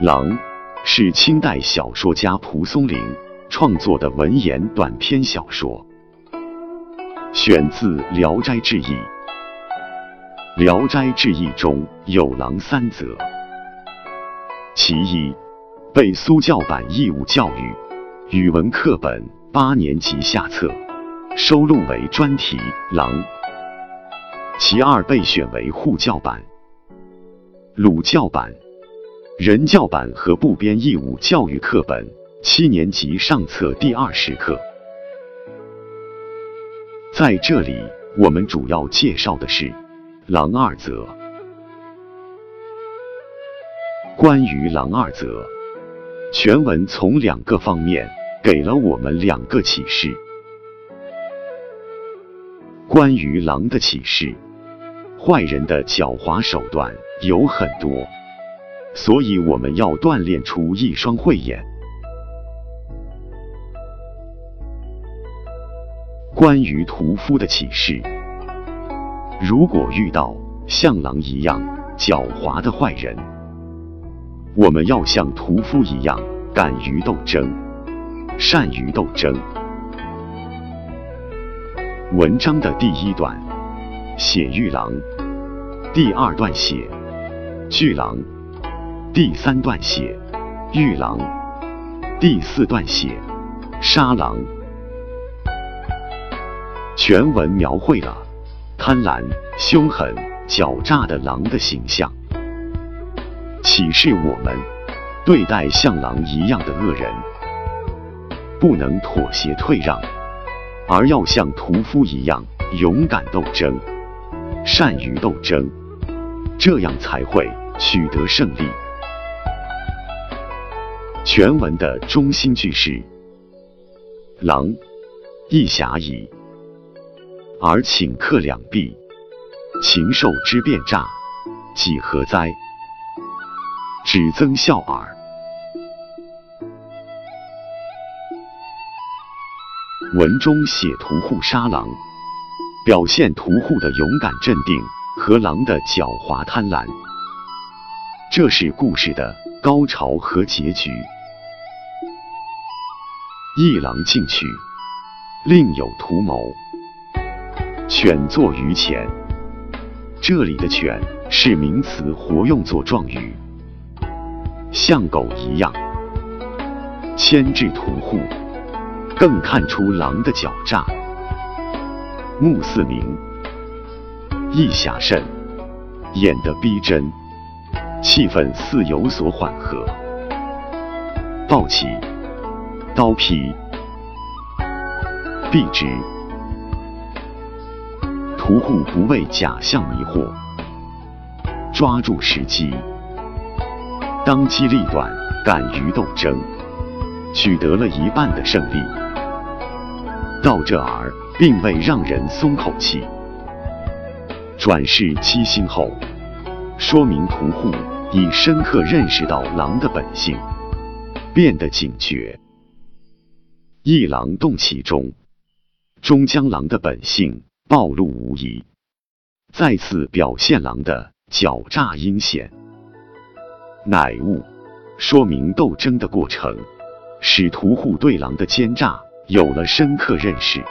狼是清代小说家蒲松龄创作的文言短篇小说，选自《聊斋志异》。《聊斋志异》中有狼三则，其一，被苏教版义务教育语文课本八年级下册收录为专题《狼》；其二，被选为沪教版、鲁教版。人教版和部编义务教育课本七年级上册第二十课，在这里我们主要介绍的是“狼”二则。关于“狼”二则，全文从两个方面给了我们两个启示。关于狼的启示，坏人的狡猾手段有很多。所以我们要锻炼出一双慧眼。关于屠夫的启示：如果遇到像狼一样狡猾的坏人，我们要像屠夫一样敢于斗争，善于斗争。文章的第一段写玉狼，第二段写巨狼。第三段写玉狼，第四段写杀狼。全文描绘了贪婪、凶狠、狡诈的狼的形象，启示我们对待像狼一样的恶人，不能妥协退让，而要像屠夫一样勇敢斗争，善于斗争，这样才会取得胜利。全文的中心句是：“狼亦侠矣，而顷刻两毙，禽兽之变诈，几何哉？只增笑耳。”文中写屠户杀狼，表现屠户的勇敢镇定和狼的狡猾贪婪，这是故事的高潮和结局。一狼进去，另有图谋。犬作于前，这里的犬是名词，活用作状语，像狗一样牵制屠户，更看出狼的狡诈。目似明，意狭甚，演得逼真，气氛似有所缓和。抱起。刀劈，必之。屠户不为假象迷惑，抓住时机，当机立断，敢于斗争，取得了一半的胜利。到这儿，并未让人松口气。转世七星后，说明屠户已深刻认识到狼的本性，变得警觉。一狼动其中，终将狼的本性暴露无遗，再次表现狼的狡诈阴险。乃悟，说明斗争的过程，使屠户对狼的奸诈有了深刻认识。